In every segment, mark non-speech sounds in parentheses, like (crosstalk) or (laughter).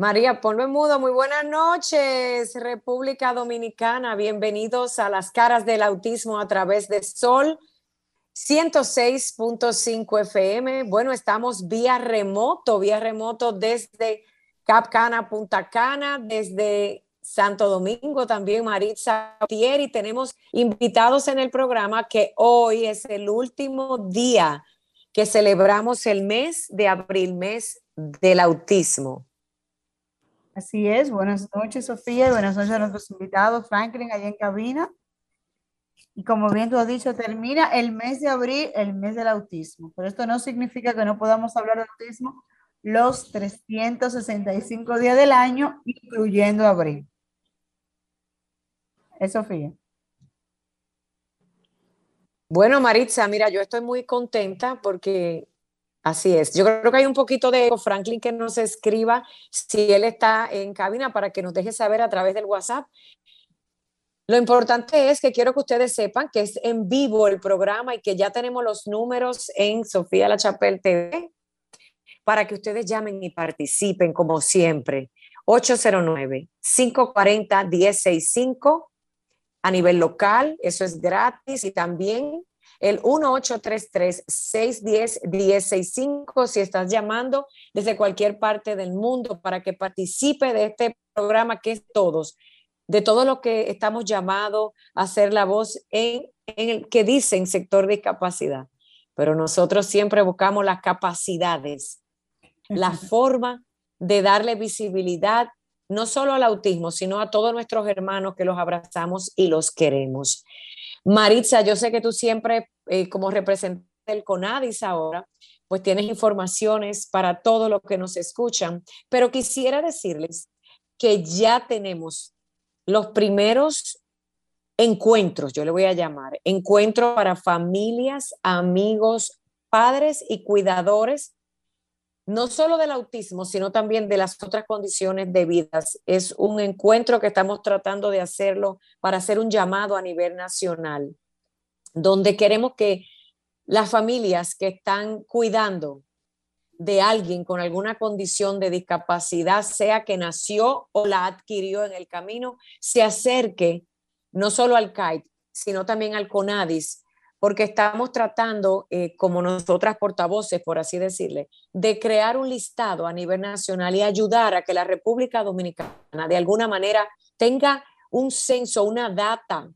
María, ponlo en mudo. Muy buenas noches, República Dominicana. Bienvenidos a las caras del autismo a través de Sol 106.5 FM. Bueno, estamos vía remoto, vía remoto desde Cap Cana, Punta Cana, desde Santo Domingo también, Maritza y Tenemos invitados en el programa que hoy es el último día que celebramos el mes de abril, mes del autismo. Así es, buenas noches Sofía y buenas noches a nuestros invitados, Franklin, allá en cabina. Y como bien tú has dicho, termina el mes de abril, el mes del autismo. Pero esto no significa que no podamos hablar de autismo los 365 días del año, incluyendo abril. Es Sofía. Bueno, Maritza, mira, yo estoy muy contenta porque Así es. Yo creo que hay un poquito de Franklin que nos escriba si él está en cabina para que nos deje saber a través del WhatsApp. Lo importante es que quiero que ustedes sepan que es en vivo el programa y que ya tenemos los números en Sofía La Chapelle TV para que ustedes llamen y participen como siempre. 809-540-1065 a nivel local, eso es gratis y también el 1833-610-1065 si estás llamando desde cualquier parte del mundo para que participe de este programa que es todos, de todo lo que estamos llamados a hacer la voz en, en el que dicen sector de discapacidad. Pero nosotros siempre buscamos las capacidades, la (laughs) forma de darle visibilidad no solo al autismo, sino a todos nuestros hermanos que los abrazamos y los queremos. Maritza, yo sé que tú siempre, eh, como representante del CONADIS ahora, pues tienes informaciones para todos los que nos escuchan, pero quisiera decirles que ya tenemos los primeros encuentros, yo le voy a llamar, encuentro para familias, amigos, padres y cuidadores no solo del autismo, sino también de las otras condiciones de vida. Es un encuentro que estamos tratando de hacerlo para hacer un llamado a nivel nacional, donde queremos que las familias que están cuidando de alguien con alguna condición de discapacidad, sea que nació o la adquirió en el camino, se acerque no solo al CAIT, sino también al CONADIS porque estamos tratando, eh, como nosotras portavoces, por así decirle, de crear un listado a nivel nacional y ayudar a que la República Dominicana de alguna manera tenga un censo, una data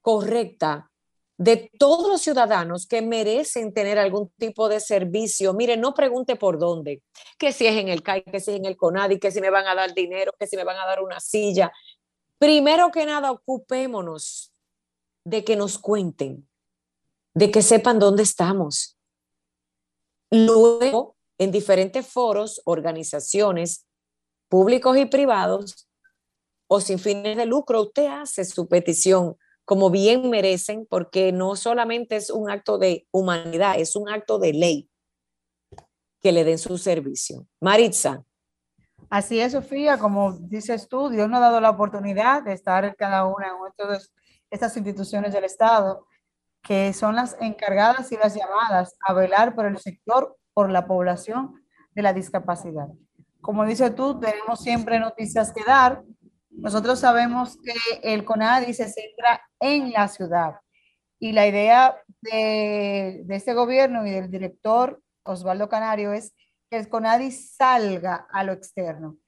correcta de todos los ciudadanos que merecen tener algún tipo de servicio. Mire, no pregunte por dónde, que si es en el CAI, que si es en el CONADI, que si me van a dar dinero, que si me van a dar una silla. Primero que nada, ocupémonos de que nos cuenten de que sepan dónde estamos. Luego, en diferentes foros, organizaciones públicos y privados, o sin fines de lucro, usted hace su petición como bien merecen, porque no solamente es un acto de humanidad, es un acto de ley que le den su servicio. Maritza. Así es, Sofía, como dices tú, Dios nos ha dado la oportunidad de estar cada una en estas instituciones del Estado que son las encargadas y las llamadas a velar por el sector, por la población de la discapacidad. Como dices tú, tenemos siempre noticias que dar. Nosotros sabemos que el CONADI se centra en la ciudad y la idea de, de este gobierno y del director Osvaldo Canario es que el CONADI salga a lo externo.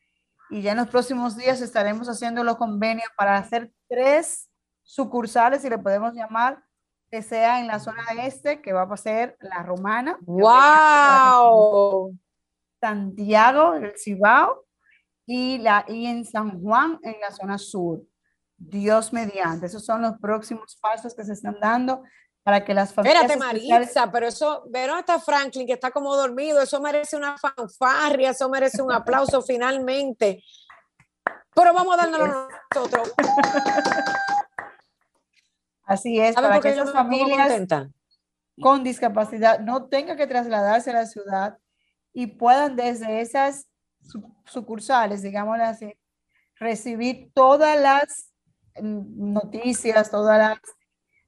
Y ya en los próximos días estaremos haciendo los convenios para hacer tres sucursales, si le podemos llamar, que sea en la zona este, que va a ser la romana. ¡Wow! Santiago, el Cibao, y, la, y en San Juan, en la zona sur. Dios mediante. Esos son los próximos pasos que se están dando para que las familias... Espérate, Marisa, pero eso, pero hasta Franklin, que está como dormido, eso merece una fanfarria, eso merece un aplauso finalmente. pero vamos a darnos a (laughs) nosotros. Así es, para que esas familias con discapacidad no tengan que trasladarse a la ciudad y puedan desde esas sucursales, digamos así, recibir todas las mm, noticias, todas las,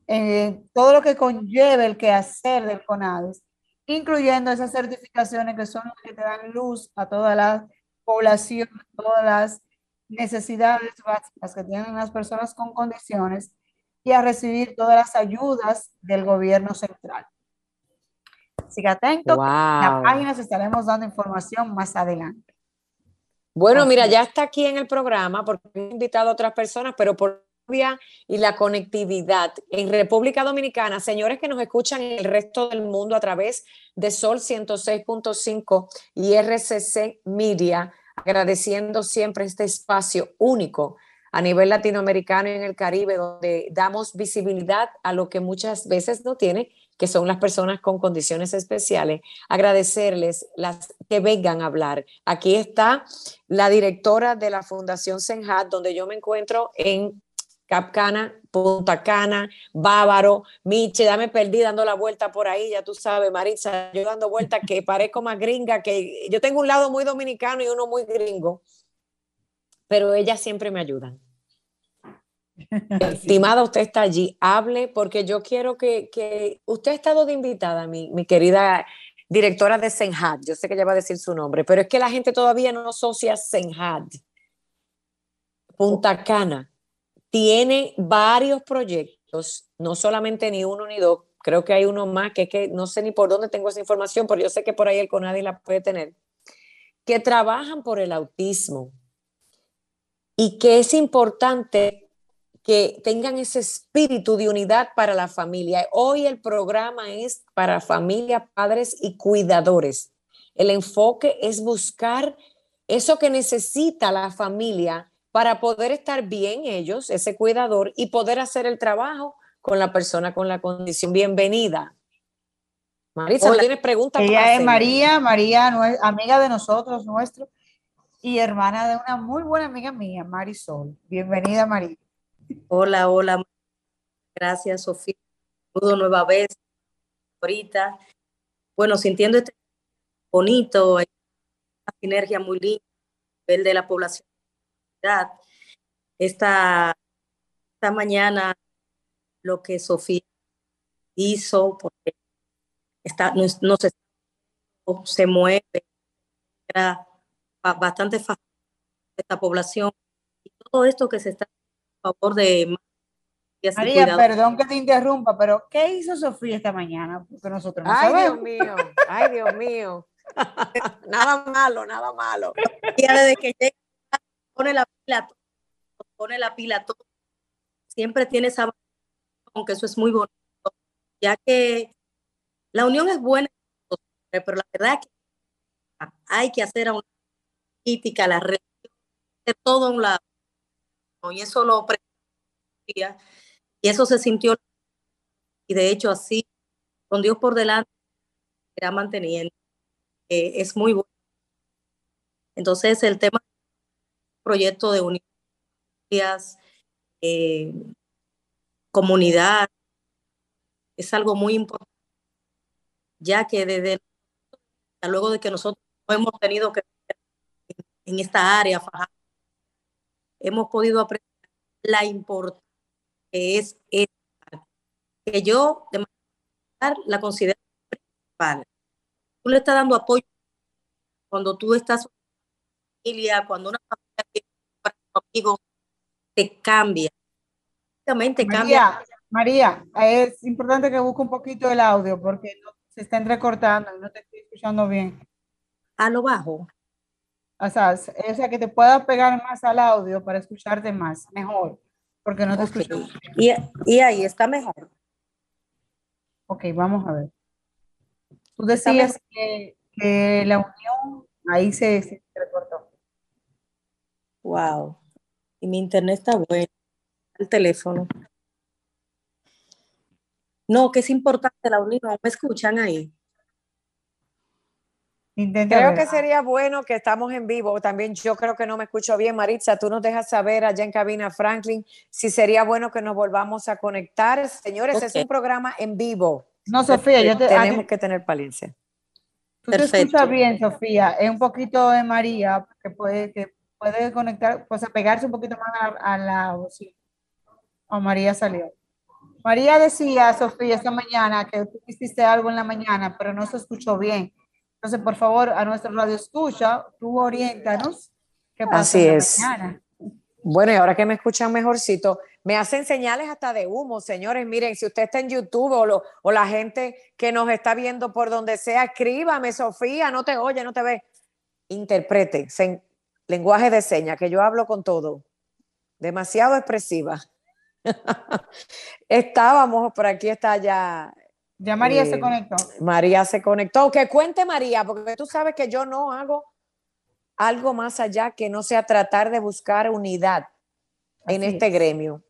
eh, todo lo que conlleve el quehacer del CONADES, incluyendo esas certificaciones que son las que te dan luz a toda la población, todas las necesidades básicas que tienen las personas con condiciones y a recibir todas las ayudas del gobierno central. Siga atento, en la página estaremos dando información más adelante. Bueno, mira, ya está aquí en el programa porque he invitado a otras personas, pero por y la conectividad en República Dominicana, señores que nos escuchan en el resto del mundo a través de Sol 106.5 y RCC Media, agradeciendo siempre este espacio único a nivel latinoamericano y en el Caribe, donde damos visibilidad a lo que muchas veces no tiene, que son las personas con condiciones especiales. Agradecerles las que vengan a hablar. Aquí está la directora de la Fundación Senhat, donde yo me encuentro en Capcana, Punta Cana, Bávaro, Miche, ya me perdí dando la vuelta por ahí, ya tú sabes, Marisa, yo dando vuelta que parezco más gringa, que yo tengo un lado muy dominicano y uno muy gringo pero ellas siempre me ayudan. (laughs) Estimada, usted está allí, hable, porque yo quiero que, usted ha estado de invitada, mi, mi querida directora de Senhad, yo sé que ella va a decir su nombre, pero es que la gente todavía no asocia Senhad. Punta Cana tiene varios proyectos, no solamente ni uno ni dos, creo que hay uno más, que es que no sé ni por dónde tengo esa información, pero yo sé que por ahí el CONADI la puede tener, que trabajan por el autismo y que es importante que tengan ese espíritu de unidad para la familia. Hoy el programa es para familia, padres y cuidadores. El enfoque es buscar eso que necesita la familia para poder estar bien ellos, ese cuidador, y poder hacer el trabajo con la persona con la condición. Bienvenida. Marisa, ¿tienes preguntas? Ella es María, María, amiga de nosotros, nuestro y hermana de una muy buena amiga mía, Marisol. Bienvenida, María. Hola, hola. Gracias, Sofía. Saludo nueva vez. Ahorita, bueno, sintiendo este bonito, una sinergia muy linda el de la población. Esta, esta mañana, lo que Sofía hizo, porque está, no, no se, se mueve, era bastante fácil esta población y todo esto que se está a favor de María, perdón que te interrumpa, pero ¿qué hizo Sofía esta mañana? Porque nosotros no ay, Dios mío, ay, Dios mío. (laughs) nada malo, nada malo. Y desde que llega, pone la pila, pone la pila todo. Siempre tiene esa, aunque eso es muy bonito, ya que la unión es buena, pero la verdad que hay que hacer a un política, la religión, de todo un lado. Y eso lo y eso se sintió y de hecho así, con Dios por delante, era manteniendo. Es muy bueno. Entonces, el tema proyecto de universidades, eh, comunidad, es algo muy importante, ya que desde luego de que nosotros hemos tenido que en esta área, hemos podido aprender la importancia que es esta, que yo de manera la considero principal. Tú le estás dando apoyo cuando tú estás familia, cuando una familia amigo, te cambia. María, cambia. María, es importante que busque un poquito el audio porque se está entrecortando y no te estoy escuchando bien. A lo bajo. O sea, o sea, que te puedas pegar más al audio para escucharte más, mejor, porque no te escucho. Y, y, ahí está mejor. Ok, vamos a ver. Tú decías que, que, la unión ahí se, se recortó. Wow. Y mi internet está bueno. El teléfono. No, que es importante la unión. ¿Me escuchan ahí? Creo que sería bueno que estamos en vivo. También yo creo que no me escucho bien, Maritza. Tú nos dejas saber allá en cabina, Franklin, si sería bueno que nos volvamos a conectar. Señores, es un programa en vivo. No, Sofía, yo te, tenemos que tener palencia. Tú te escuchas bien, Sofía. Es un poquito de María que puede, que puede conectar, pues pegarse un poquito más a, la voz. O María salió. María decía, Sofía, esta mañana que tú hiciste algo en la mañana, pero no se escuchó bien. Entonces, por favor, a nuestro radio escucha, tú oriéntanos qué pasa Así es. Bueno, y ahora que me escuchan mejorcito, me hacen señales hasta de humo, señores. Miren, si usted está en YouTube o, o la gente que nos está viendo por donde sea, escríbame, Sofía, no te oye, no te ve. Interprete, lenguaje de señas, que yo hablo con todo. Demasiado expresiva. (laughs) Estábamos, por aquí está ya ya María se eh, conectó. María se conectó. Que cuente María, porque tú sabes que yo no hago algo más allá que no sea tratar de buscar unidad en este gremio.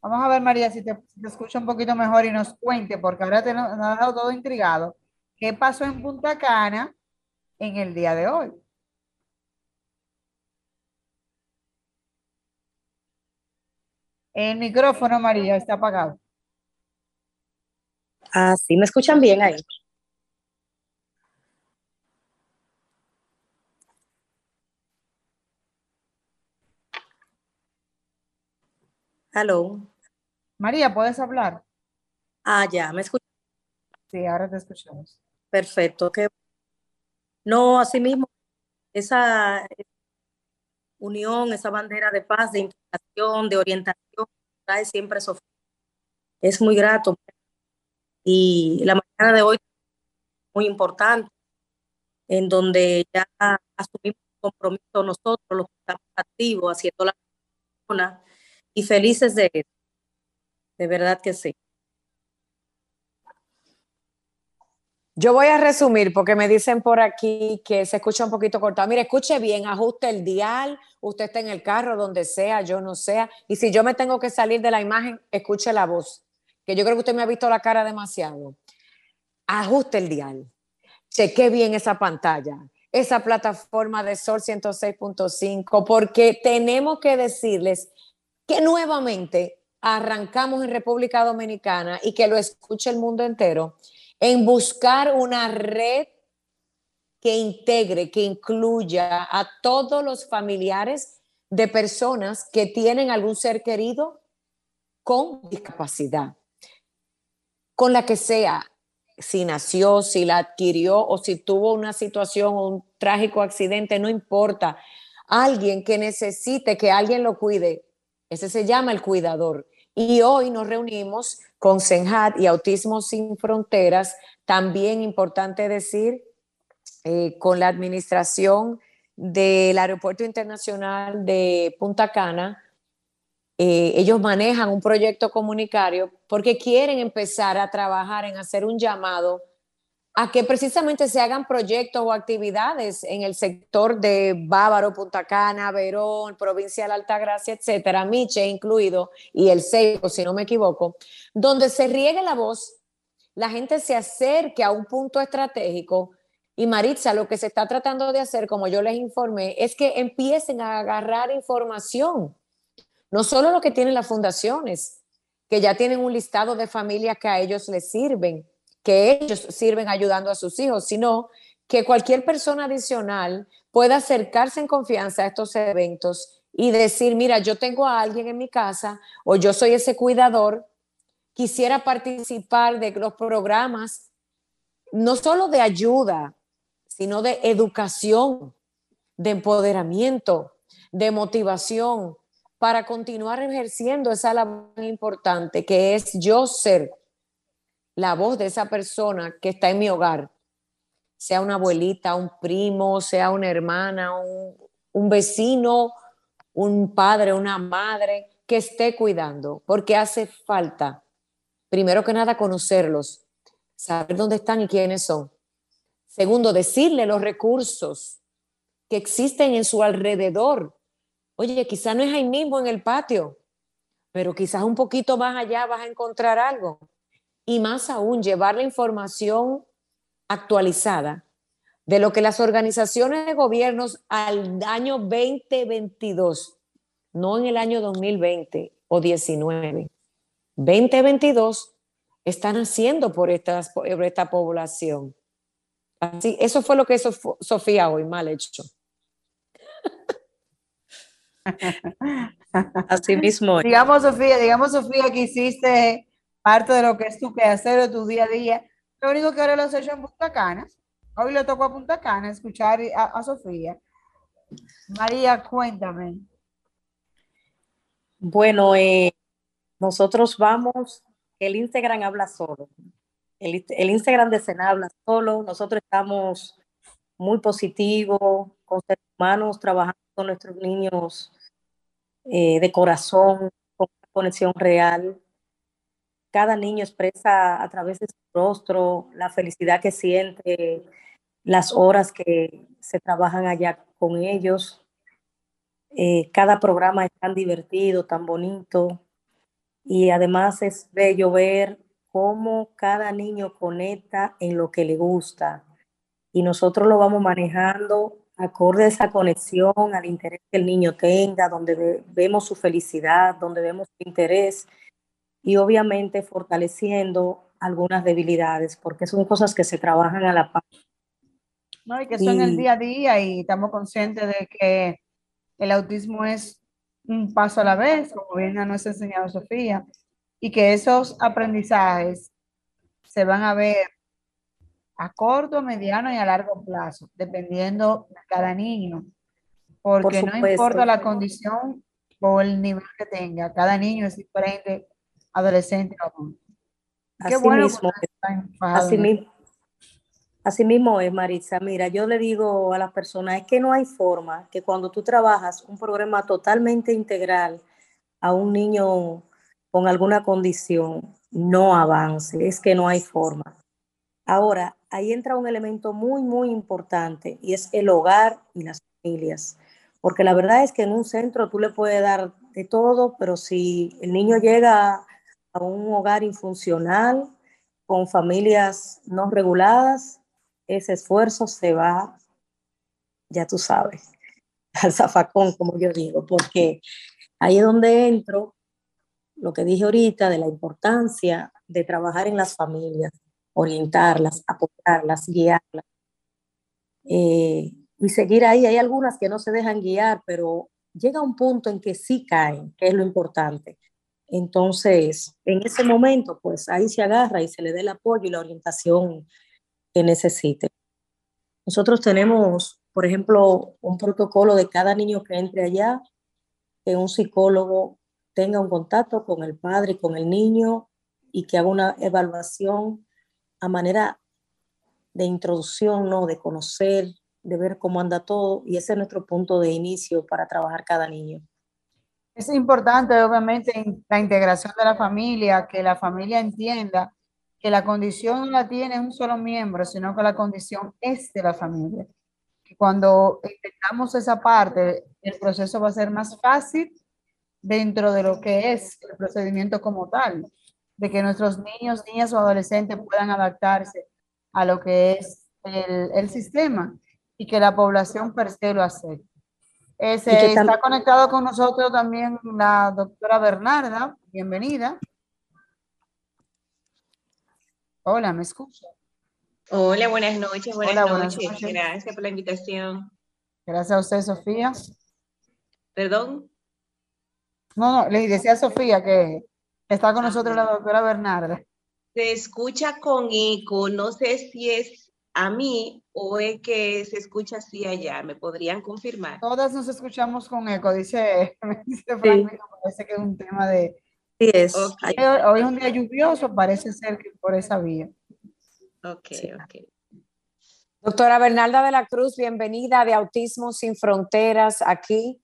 Vamos a ver, María, si te, escucha un poquito mejor y nos cuente, porque ahora te nos, ha dado todo intrigado. ¿Qué pasó en Punta Cana en el día de hoy? El micrófono, María, está apagado. Ah, sí, me escuchan bien ahí. Hello. María, ¿puedes hablar? Ah, ya, ¿me escuchas? Sí, ahora te escuchamos. Perfecto. Que... No, así mismo, esa unión, esa bandera de paz, de integración, de orientación, trae siempre Sofía. Es muy grato y la mañana de hoy muy importante, en donde ya asumimos compromiso nosotros, los que estamos activos, haciendo la zona, y felices de eso. De verdad que sí. Yo voy a resumir porque me dicen por aquí que se escucha un poquito cortado. Mire, escuche bien, ajuste el dial, usted está en el carro, donde sea, yo no sea. Y si yo me tengo que salir de la imagen, escuche la voz que yo creo que usted me ha visto la cara demasiado. Ajuste el dial. Cheque bien esa pantalla, esa plataforma de Sol 106.5, porque tenemos que decirles que nuevamente arrancamos en República Dominicana y que lo escuche el mundo entero en buscar una red que integre, que incluya a todos los familiares de personas que tienen algún ser querido con discapacidad con la que sea, si nació, si la adquirió o si tuvo una situación o un trágico accidente, no importa. Alguien que necesite que alguien lo cuide, ese se llama el cuidador. Y hoy nos reunimos con Senhat y Autismo Sin Fronteras, también importante decir, eh, con la administración del Aeropuerto Internacional de Punta Cana, eh, ellos manejan un proyecto comunitario porque quieren empezar a trabajar en hacer un llamado a que precisamente se hagan proyectos o actividades en el sector de Bávaro, Punta Cana, Verón, Provincia de Altagracia, etcétera, Miche incluido, y el Seibo, si no me equivoco, donde se riegue la voz, la gente se acerque a un punto estratégico. Y Maritza, lo que se está tratando de hacer, como yo les informé, es que empiecen a agarrar información no solo lo que tienen las fundaciones, que ya tienen un listado de familias que a ellos les sirven, que ellos sirven ayudando a sus hijos, sino que cualquier persona adicional pueda acercarse en confianza a estos eventos y decir, mira, yo tengo a alguien en mi casa o yo soy ese cuidador, quisiera participar de los programas, no solo de ayuda, sino de educación, de empoderamiento, de motivación, para continuar ejerciendo esa labor importante que es yo ser la voz de esa persona que está en mi hogar, sea una abuelita, un primo, sea una hermana, un, vecino, un padre, una madre, que esté cuidando, porque hace falta, primero que nada, conocerlos, saber dónde están y quiénes son. Segundo, decirle los recursos que existen en su alrededor Oye, quizás no es ahí mismo en el patio, pero quizás un poquito más allá vas a encontrar algo. Y más aún, llevar la información actualizada de lo que las organizaciones de gobiernos al año 2022, no en el año 2020 o 19, 2022, están haciendo por, por esta población. Así, eso fue lo que hizo Sofía hoy, mal hecho. Así mismo. Digamos, Sofía, digamos, Sofía, que hiciste parte de lo que es tu quehacer de tu día a día. Lo único que ahora lo has hecho en Punta Cana. Hoy le tocó a Punta Cana escuchar a, Sofía. María, cuéntame. Bueno, eh, nosotros vamos, el Instagram habla solo. El, el Instagram de Sena habla solo. Nosotros estamos muy positivos, con seres humanos, trabajando con nuestros niños eh, de corazón, con conexión real. Cada niño expresa a través de su rostro la felicidad que siente, las horas que se trabajan allá con ellos. Eh, cada programa es tan divertido, tan bonito. Y además es bello ver cómo cada niño conecta en lo que le gusta. Y nosotros lo vamos manejando acorde a esa conexión, al interés que el niño tenga, donde vemos su felicidad, donde vemos su interés y obviamente fortaleciendo algunas debilidades, porque son cosas que se trabajan a la par. No, y que son el día a día y estamos conscientes de que el autismo es un paso a la vez, como bien nos ha enseñado Sofía, y que esos aprendizajes se van a ver a corto, mediano y a largo plazo, dependiendo de cada niño. Porque no importa la condición o el nivel que tenga, cada niño es diferente, adolescente o adulto. Qué bueno mismo, así, mismo, así mismo es, Marisa. Mira, yo le digo a las personas, es que no hay forma que cuando tú trabajas un programa totalmente integral a un niño con alguna condición, no avance, es que no hay forma. Ahora, ahí entra un elemento muy, muy importante y es el hogar y las familias. Porque la verdad es que en un centro tú le puedes dar de todo, pero si el niño llega a un hogar infuncional, con familias no reguladas, ese esfuerzo se va, ya tú sabes, (laughs) al zafacón, como yo digo, porque ahí es donde entro lo que dije ahorita de la importancia de trabajar en las familias, orientarlas, apoyarlas, guiarlas. Eh, y seguir ahí. Hay algunas que no se dejan guiar, pero llega un punto en que sí caen, que es lo importante. Entonces, en ese momento, pues ahí se agarra y se le dé el apoyo y la orientación que necesite. Nosotros tenemos, por ejemplo, un protocolo de cada niño que entre allá, que un psicólogo tenga un contacto con el padre y con el niño y que haga una evaluación a manera de introducción, ¿no? De conocer, de ver cómo anda todo, y ese es nuestro punto de inicio para trabajar cada niño. Es importante, obviamente, la integración de la familia, que la familia entienda que la condición no la tiene un solo miembro, sino que la condición es de la familia. Y cuando intentamos esa parte, el proceso va a ser más fácil dentro de lo que es el procedimiento como tal de que nuestros niños, niñas o adolescentes puedan adaptarse a lo que es el, sistema y que la población per se lo acepte. está conectado con nosotros también la doctora Bernarda. Bienvenida. Hola, ¿me escucha? Hola, buenas noches. Buenas, noches. buenas noches. Gracias por la invitación. Gracias a usted, Sofía. ¿Perdón? No, no, le decía a Sofía que Está con nosotros la doctora Bernarda. Se escucha con eco, no sé si es a mí o es que se escucha así allá, ¿me podrían confirmar? Todas nos escuchamos con eco, dice, (laughs) dice Frank, parece que es un tema de... Sí es. Hoy, es un día lluvioso, parece ser que por esa vía. Ok, ok. Doctora Bernarda de la Cruz, bienvenida de Autismo Sin Fronteras aquí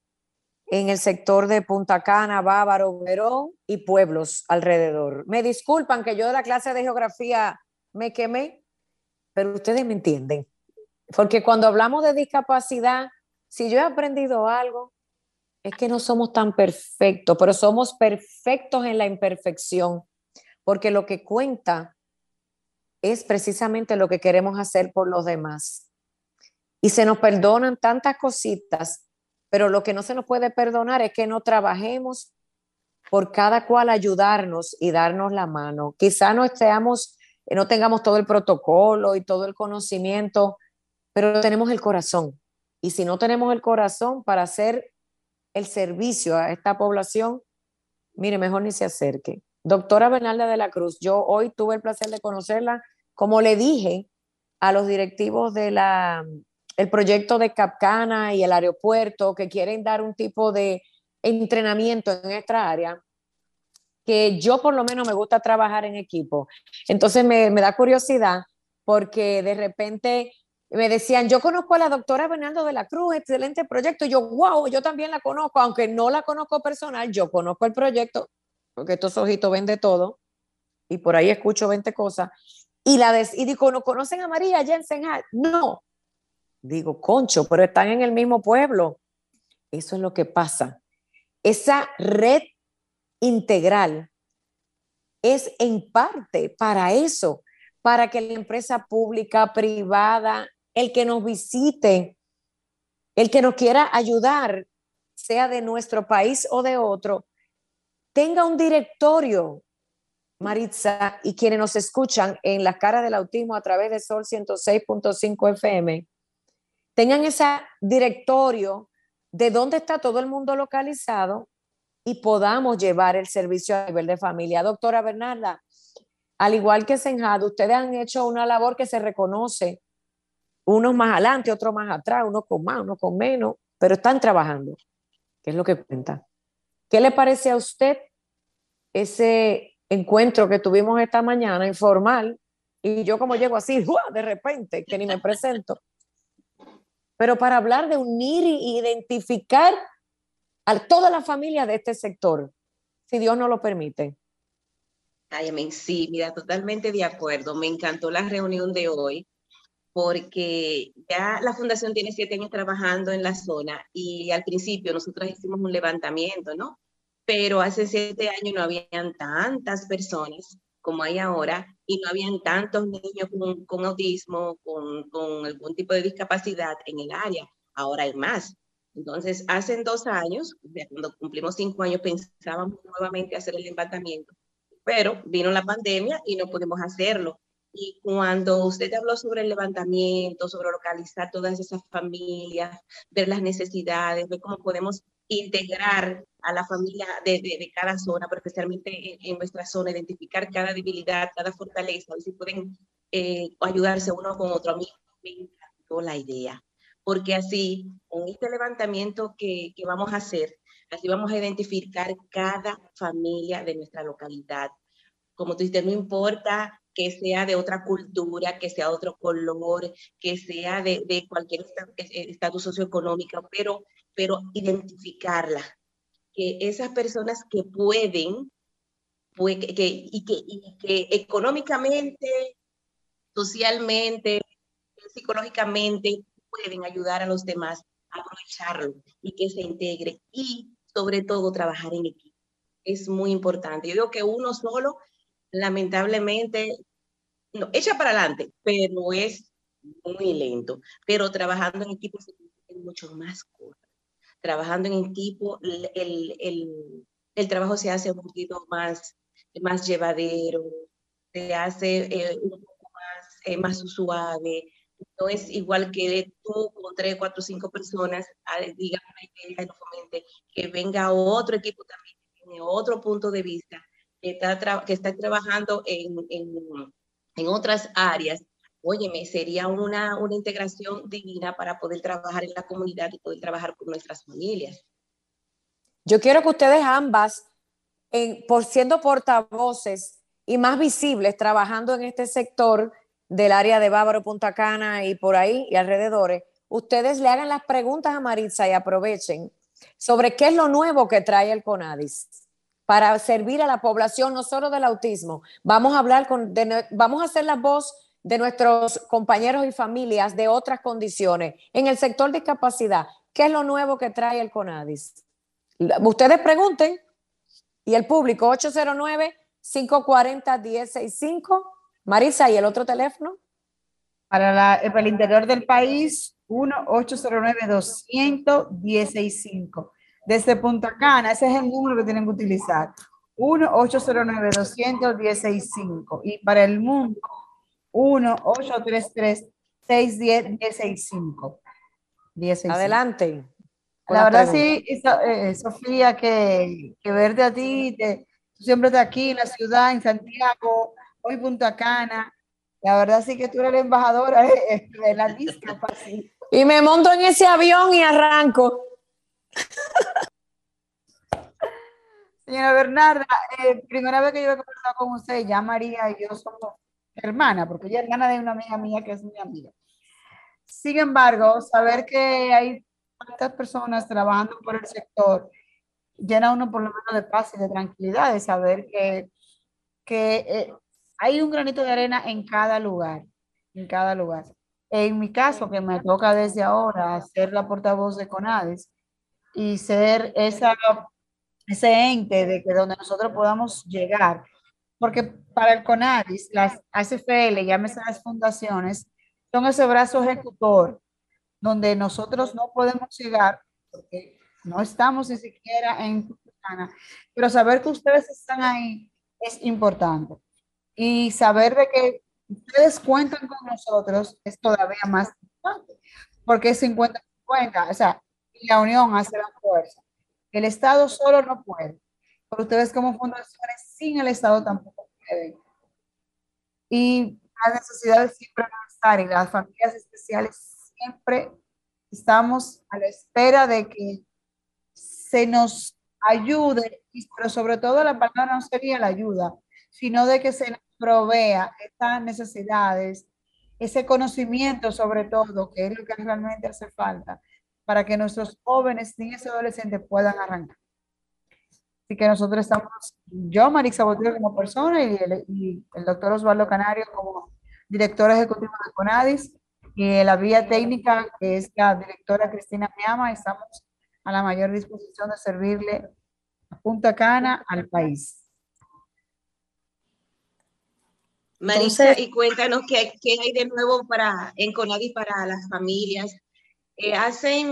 en el sector de Punta Cana, Bávaro, Verón y pueblos alrededor. Me disculpan que yo de la clase de geografía me quemé, pero ustedes me entienden. Porque cuando hablamos de discapacidad, si yo he aprendido algo, es que no somos tan perfectos, pero somos perfectos en la imperfección, porque lo que cuenta es precisamente lo que queremos hacer por los demás. y se nos perdonan tantas cositas, pero lo que no se nos puede perdonar es que no trabajemos por cada cual ayudarnos y darnos la mano. Quizá no estemos, no tengamos todo el protocolo y todo el conocimiento, pero tenemos el corazón. Y si no tenemos el corazón para hacer el servicio a esta población, mire, mejor ni se acerque. Doctora Bernalda de la Cruz, yo hoy tuve el placer de conocerla. Como le dije a los directivos de la el proyecto de Capcana y el aeropuerto que quieren dar un tipo de entrenamiento en esta área, que yo por lo menos me gusta trabajar en equipo. Entonces me, me da curiosidad porque de repente me decían, yo conozco a la doctora Bernardo de la Cruz, excelente proyecto. yo, wow, yo también la conozco, aunque no la conozco personal, yo conozco el proyecto, porque estos ojitos ven de todo, y por ahí escucho 20 cosas. Y, la y digo, ¿no conocen a María Jensen? No, Digo, concho, pero están en el mismo pueblo. Eso es lo que pasa. Esa red integral es en parte para eso, para que la empresa pública, privada, el que nos visite, el que nos quiera ayudar, sea de nuestro país o de otro, tenga un directorio, Maritza, y quienes nos escuchan en la cara del autismo a través de Sol 106.5 FM, tengan ese directorio de dónde está todo el mundo localizado y podamos llevar el servicio a nivel de familia. Doctora Bernarda, al igual que Senjado, ustedes han hecho una labor que se reconoce, unos más adelante, otros más atrás, unos con más, unos con menos, pero están trabajando, ¿Qué es lo que cuenta. ¿Qué le parece a usted ese encuentro que tuvimos esta mañana informal? Y yo como llego así, de repente, que ni me presento pero para hablar de unir e identificar a toda la familia de este sector, si Dios no lo permite. Ay, amén. Sí, mira, totalmente de acuerdo. Me encantó la reunión de hoy porque ya la fundación tiene siete años trabajando en la zona y al principio nosotros hicimos un levantamiento, ¿no? Pero hace siete años no habían tantas personas como hay ahora, y no habían tantos niños con, autismo, con, con, algún tipo de discapacidad en el área. Ahora hay más. Entonces, hace dos años, cuando cumplimos cinco años, pensábamos nuevamente hacer el levantamiento, pero vino la pandemia y no pudimos hacerlo. Y cuando usted habló sobre el levantamiento, sobre localizar todas esas familias, ver las necesidades, ver cómo podemos integrar a la familia de, de, cada zona, pero especialmente en, nuestra zona, identificar cada debilidad, cada fortaleza, si pueden eh, ayudarse uno con otro. A mí me encantó la idea, porque así, con este levantamiento que, que vamos a hacer, así vamos a identificar cada familia de nuestra localidad. Como tú dices, no importa que sea de otra cultura, que sea de otro color, que sea de, de cualquier estatus socioeconómico, pero pero identificarla, que esas personas que pueden, que, y, que, y que económicamente, socialmente, psicológicamente pueden ayudar a los demás a aprovecharlo y que se integre y sobre todo trabajar en equipo. Es muy importante. Yo digo que uno solo, lamentablemente, no, echa para adelante, pero es muy lento. Pero trabajando en equipo se mucho más cosas trabajando en equipo, el, el, el, trabajo se hace un poquito más, más llevadero, se hace eh, un poco más, eh, más suave. No es igual que tú con tres, cuatro, cinco personas digan que venga otro equipo también, que tiene otro punto de vista, que está, que está trabajando en, en, en otras áreas óyeme, sería una, una integración divina para poder trabajar en la comunidad y poder trabajar con nuestras familias. Yo quiero que ustedes ambas, por siendo portavoces y más visibles trabajando en este sector del área de Bávaro, Punta Cana y por ahí y alrededores, ustedes le hagan las preguntas a Maritza y aprovechen sobre qué es lo nuevo que trae el CONADIS para servir a la población, no solo del autismo. Vamos a hablar con, vamos a hacer la voz de nuestros compañeros y familias de otras condiciones. En el sector discapacidad, ¿qué es lo nuevo que trae el CONADIS? Ustedes pregunten y el público 809 540 165 Marisa, ¿y el otro teléfono? Para, el interior del país, 1-809-200-165. Desde Punta Cana, ese es el número que tienen que utilizar. 1-809-200-165. Y para el mundo, 1-833-610-165. Adelante. La verdad sí, eh, Sofía, que, que, verte a ti, te, tú siempre estás aquí en la ciudad, en Santiago, hoy Punta Cana. La verdad sí que tú eres la embajadora de, la discapacidad. (laughs) Y me monto en ese avión y arranco. Señora Bernarda, eh, primera vez que yo he conversado con usted, ya María y yo somos hermanas, porque ella es hermana de una amiga mía que es mi amiga. Sin embargo, saber que hay tantas personas trabajando por el sector llena uno por lo menos de paz y de tranquilidad, de saber que, que eh, hay un granito de arena en cada lugar, en cada lugar. En mi caso, que me toca desde ahora ser la portavoz de CONADES y ser esa, ese ente de que donde nosotros podamos llegar, porque para el CONADES, las ACFL, llámese las fundaciones, son ese brazo ejecutor donde nosotros no podemos llegar porque no estamos ni siquiera en Tucana, pero saber que ustedes están ahí es importante. Y saber de que ustedes cuentan con nosotros es todavía más importante, porque es 50-50, o sea, la unión hace la fuerza. El Estado solo no puede, ustedes como fundaciones sin el Estado tampoco pueden. Y las necesidades siempre van a estar y las familias especiales siempre estamos a la espera de que se nos ayude, pero sobre todo la palabra no sería la ayuda, sino de que se nos provea estas necesidades, ese conocimiento sobre todo, que es lo que realmente hace falta para que nuestros jóvenes, niños y adolescentes puedan arrancar. Así que nosotros estamos, yo, Marisa Botero como persona y el, y el doctor Osvaldo Canario como director ejecutivo de CONADIS, y la vía técnica, que es la directora Cristina Miama, estamos a la mayor disposición de servirle a Punta Cana al país. Marisa, y cuéntanos qué, qué, hay de nuevo para, en Conadi para las familias. Eh, hace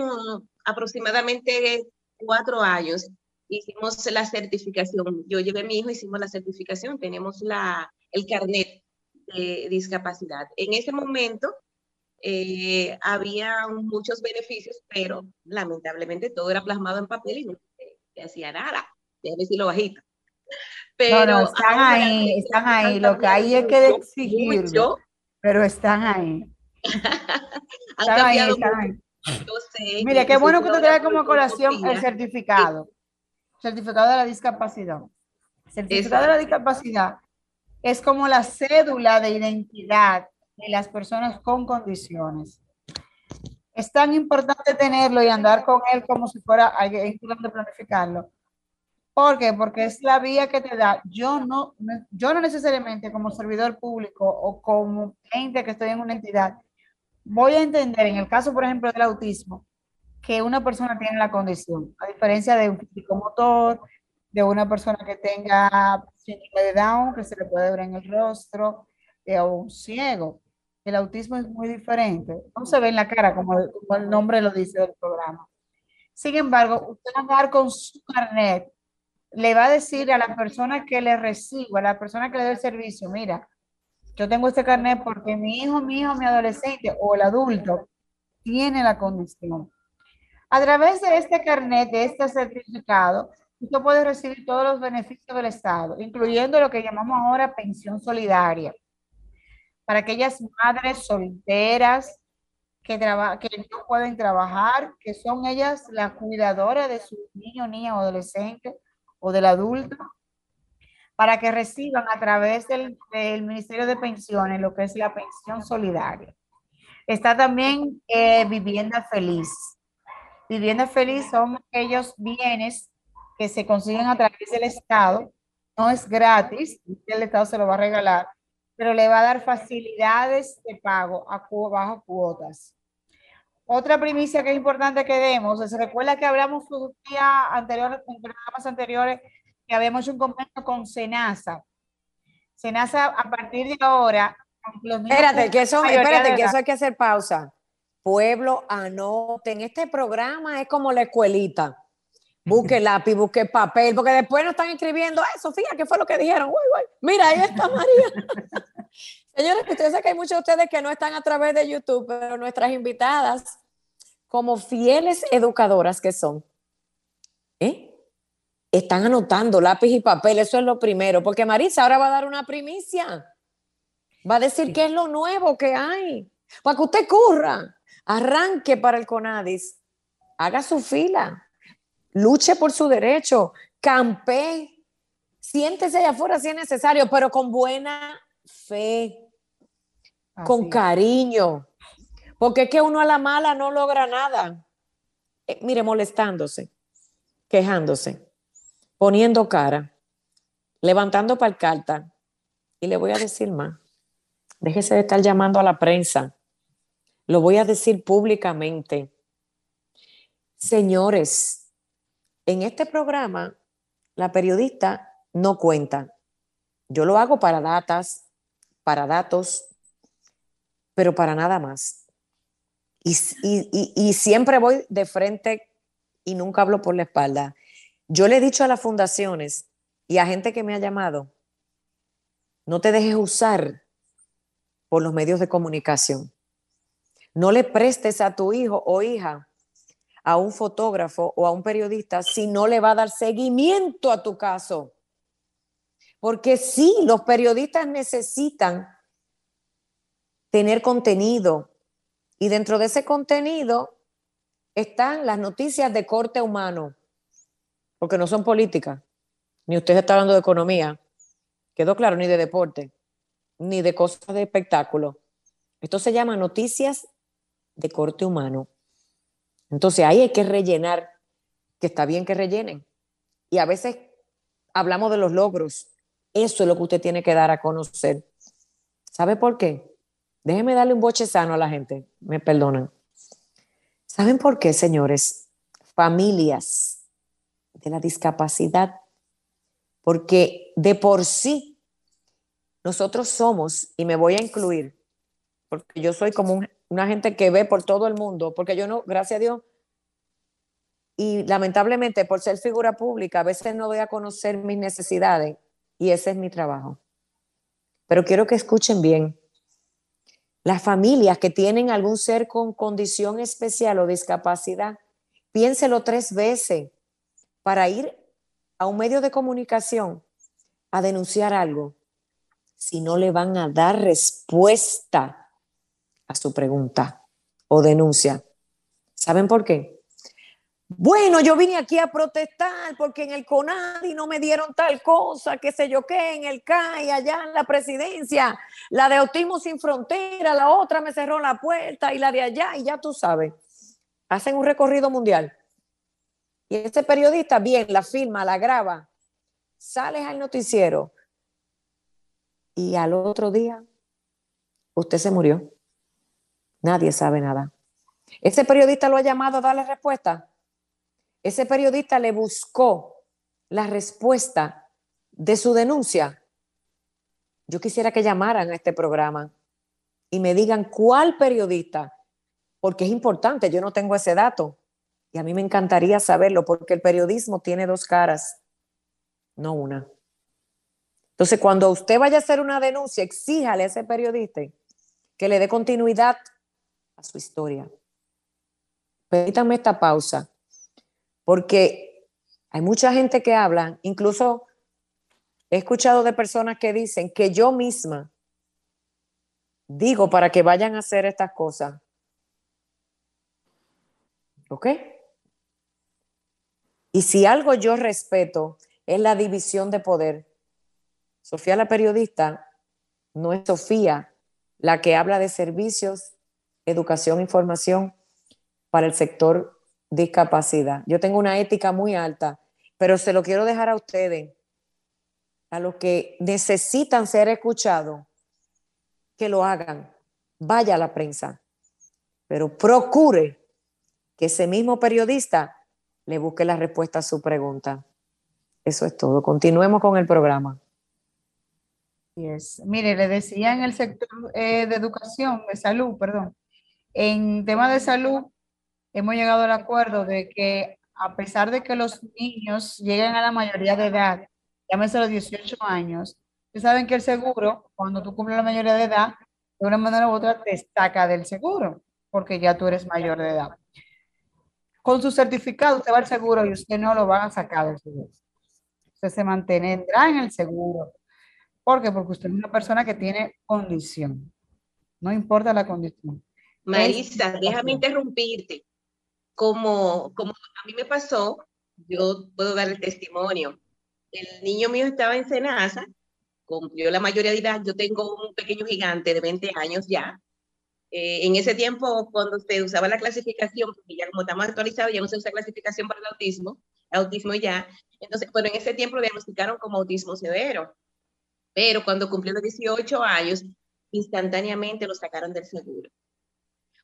aproximadamente cuatro años hicimos la certificación. Yo llevé a mi hijo, hicimos la certificación, tenemos la, el carnet de discapacidad. En ese momento eh, había muchos beneficios, pero lamentablemente todo era plasmado en papel y no se, hacía nada. Déjame decirlo bajito. Pero están ahí, están ahí. Lo que hay es que exigirlo, pero están ahí. (laughs) están ahí, están ahí. Mire, qué bueno que usted trae como colación el certificado. Certificado de la discapacidad. certificado de la discapacidad es como la cédula de identidad y las personas con condiciones. Es tan importante tenerlo y andar con él como si fuera, hay que planificarlo. ¿Por qué? Porque es la vía que te da. Yo no, yo no necesariamente como servidor público o como gente que estoy en una entidad, voy a entender, en el caso, por ejemplo, del autismo, que una persona tiene la condición, a diferencia de un físico motor, de una persona que tenga síndrome de Down, que se le puede ver en el rostro, o un ciego el autismo es muy diferente. No se ve en la cara, como, el nombre lo dice del programa. Sin embargo, usted va a dar con su carnet, le va a decir a la persona que le reciba, a la persona que le dé el servicio, mira, yo tengo este carnet porque mi hijo, mi hijo, mi adolescente o el adulto tiene la condición. A través de este carnet, de este certificado, usted puede recibir todos los beneficios del Estado, incluyendo lo que llamamos ahora pensión solidaria para aquellas madres solteras que, que no pueden trabajar, que son ellas la cuidadora de su niño, niña o adolescente o del adulto, para que reciban a través del, Ministerio de Pensiones lo que es la pensión solidaria. Está también eh, vivienda feliz. Vivienda feliz son aquellos bienes que se consiguen a través del Estado. No es gratis, el Estado se lo va a regalar, pero le va a dar facilidades de pago a bajo cuotas. Otra primicia que es importante que demos, se recuerda que hablamos un día anterior, en programas anteriores, que habíamos hecho un convenio con SENASA. SENASA a partir de ahora Espérate, que eso, espérate, que eso hay que hacer pausa. Pueblo, anoten. Este programa es como la escuelita. Busque (laughs) lápiz, busque papel, porque después nos están escribiendo, ay, Sofía, ¿qué fue lo que dijeron? Uy, uy. Mira, ahí está María. (laughs) Señores, ustedes saben que hay muchos de ustedes que no están a través de YouTube, pero nuestras invitadas, como fieles educadoras que son, ¿eh? están anotando lápiz y papel, eso es lo primero, porque Marisa ahora va a dar una primicia. Va a decir qué es lo nuevo que hay. Para que usted curra, arranque para el CONADIS, haga su fila, luche por su derecho, campe, siéntese allá afuera si es necesario, pero con buena fe, con cariño, porque es que uno a la mala no logra nada. Eh, mire, molestándose, quejándose, poniendo cara, levantando palcarta. Y le voy a decir más. Déjese de estar llamando a la prensa. Lo voy a decir públicamente. Señores, en este programa, la periodista no cuenta. Yo lo hago para datas, para datos, pero para nada más. Y, y, siempre voy de frente y nunca hablo por la espalda. Yo le he dicho a las fundaciones y a gente que me ha llamado, no te dejes usar por los medios de comunicación. No le prestes a tu hijo o hija a un fotógrafo o a un periodista si no le va a dar seguimiento a tu caso. Porque sí, los periodistas necesitan tener contenido y dentro de ese contenido están las noticias de corte humano, porque no son políticas, ni usted está hablando de economía, quedó claro, ni de deporte ni de cosas de espectáculo. Esto se llama noticias de corte humano. Entonces ahí hay que rellenar, que está bien que rellenen. Y a veces hablamos de los logros. Eso es lo que usted tiene que dar a conocer. ¿Sabe por qué? Déjeme darle un boche sano a la gente. Me perdonan. ¿Saben por qué, señores? Familias de la discapacidad. Porque de por sí nosotros somos, y me voy a incluir, porque yo soy como una gente que ve por todo el mundo, porque yo no, gracias a Dios, y lamentablemente por ser figura pública, a veces no voy a conocer mis necesidades, y ese es mi trabajo. Pero quiero que escuchen bien. Las familias que tienen algún ser con condición especial o discapacidad, piénselo tres veces para ir a un medio de comunicación a denunciar algo si no le van a dar respuesta a su pregunta o denuncia. ¿Saben por qué? Bueno, yo vine aquí a protestar porque en el CONADI no me dieron tal cosa, qué sé yo qué, en el CAI, allá en la presidencia, la de Autismo Sin Frontera, la otra me cerró la puerta y la de allá, y ya tú sabes, hacen un recorrido mundial. Y este periodista, bien, la filma, la graba, sales al noticiero, y al otro día usted se murió. Nadie sabe nada. Ese periodista lo ha llamado a darle respuesta. Ese periodista le buscó la respuesta de su denuncia. Yo quisiera que llamaran a este programa y me digan cuál periodista, porque es importante, yo no tengo ese dato y a mí me encantaría saberlo porque el periodismo tiene dos caras, no una. Entonces, cuando usted vaya a hacer una denuncia, exíjale a ese periodista que le dé continuidad a su historia. Permítanme esta pausa, porque hay mucha gente que habla, incluso he escuchado de personas que dicen que yo misma digo para que vayan a hacer estas cosas. ¿Ok? Y si algo yo respeto es la división de poder. Sofía la periodista no es Sofía la que habla de servicios, educación, información para el sector discapacidad. Yo tengo una ética muy alta, pero se lo quiero dejar a ustedes, a los que necesitan ser escuchados, que lo hagan. Vaya a la prensa, pero procure que ese mismo periodista le busque la respuesta a su pregunta. Eso es todo. Continuemos con el programa. es. Mire, le decía en el sector eh, de educación, de salud, perdón, en tema de salud, hemos llegado al acuerdo de que a pesar de que los niños lleguen a la mayoría de edad, llámese a los 18 años, ustedes saben que el seguro, cuando tú cumples la mayoría de edad, de una manera u otra te saca del seguro, porque ya tú eres mayor de edad. Con su certificado usted va al seguro y usted no lo va a sacar del seguro. Usted se mantendrá en el seguro. ¿Por qué? Porque usted es una persona que tiene condición. No importa la condición. Marisa, déjame interrumpirte. Como, como a mí me pasó, yo puedo dar el testimonio. El niño mío estaba en Senasa, cumplió la mayoría de edad. Yo tengo un pequeño gigante de 20 años ya. Eh, en ese tiempo, cuando se usaba la clasificación, porque ya como estamos actualizados, ya no se usa clasificación para el autismo, autismo ya. Entonces, pero en ese tiempo lo diagnosticaron como autismo severo. Pero cuando cumplió los 18 años, instantáneamente lo sacaron del seguro.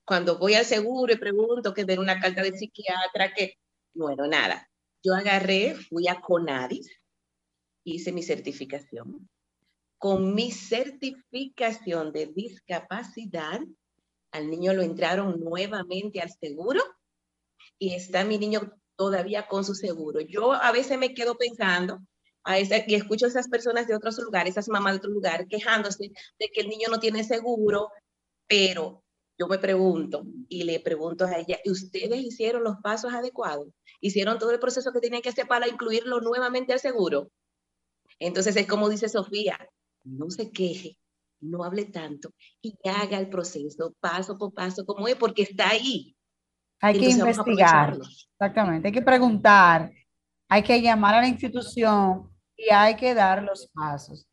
Cuando voy al seguro y pregunto que den una carta de psiquiatra, que, bueno, nada. Yo agarré, fui a Conadis, hice mi certificación. Con mi certificación de discapacidad, al niño lo entraron nuevamente al seguro y está mi niño todavía con su seguro. Yo a veces me quedo pensando, a esa, y escucho a esas personas de otros lugares, esas mamás de otro lugar, quejándose de que el niño no tiene seguro, pero yo me pregunto y le pregunto a ella, ¿ustedes hicieron los pasos adecuados? ¿Hicieron todo el proceso que tenían que hacer para incluirlo nuevamente al seguro? Entonces es como dice Sofía, no se queje, no hable tanto y haga el proceso paso por paso como es, porque está ahí. Hay que investigar, exactamente, hay que preguntar, hay que llamar a la institución y hay que dar los pasos.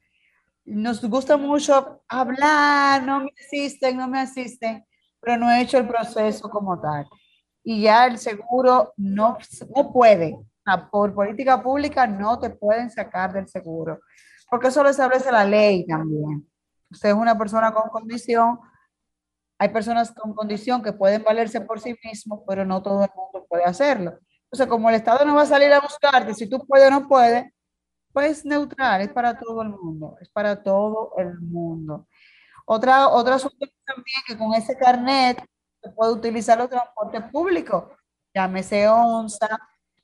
Nos gusta mucho hablar, no me asisten, no me asisten, pero no he hecho el proceso como tal. Y ya el seguro no, no puede, por política pública no te pueden sacar del seguro, porque eso lo establece la ley también. Usted es una persona con condición, hay personas con condición que pueden valerse por sí mismos, pero no todo el mundo puede hacerlo. Entonces, como el Estado no va a salir a buscarte si tú puedes o no puedes, pues neutral, es para todo el mundo, es para todo el mundo. Otra, otra asunto también que con ese carnet se puede utilizar los transportes públicos, llámese ONSA,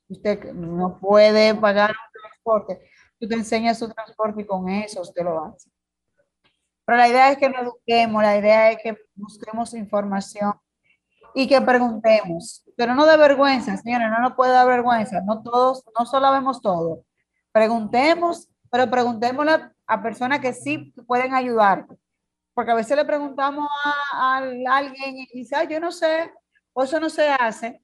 usted no puede pagar un transporte, usted enseña su transporte y con eso usted lo hace. Pero la idea es que nos eduquemos, la idea es que busquemos información y que preguntemos, pero no de vergüenza, señores, no nos puede dar vergüenza, no todos, no sabemos todo. Preguntemos, pero preguntémosle a personas que sí pueden ayudar, porque a veces le preguntamos a, alguien y dice, yo no sé, o eso no se hace,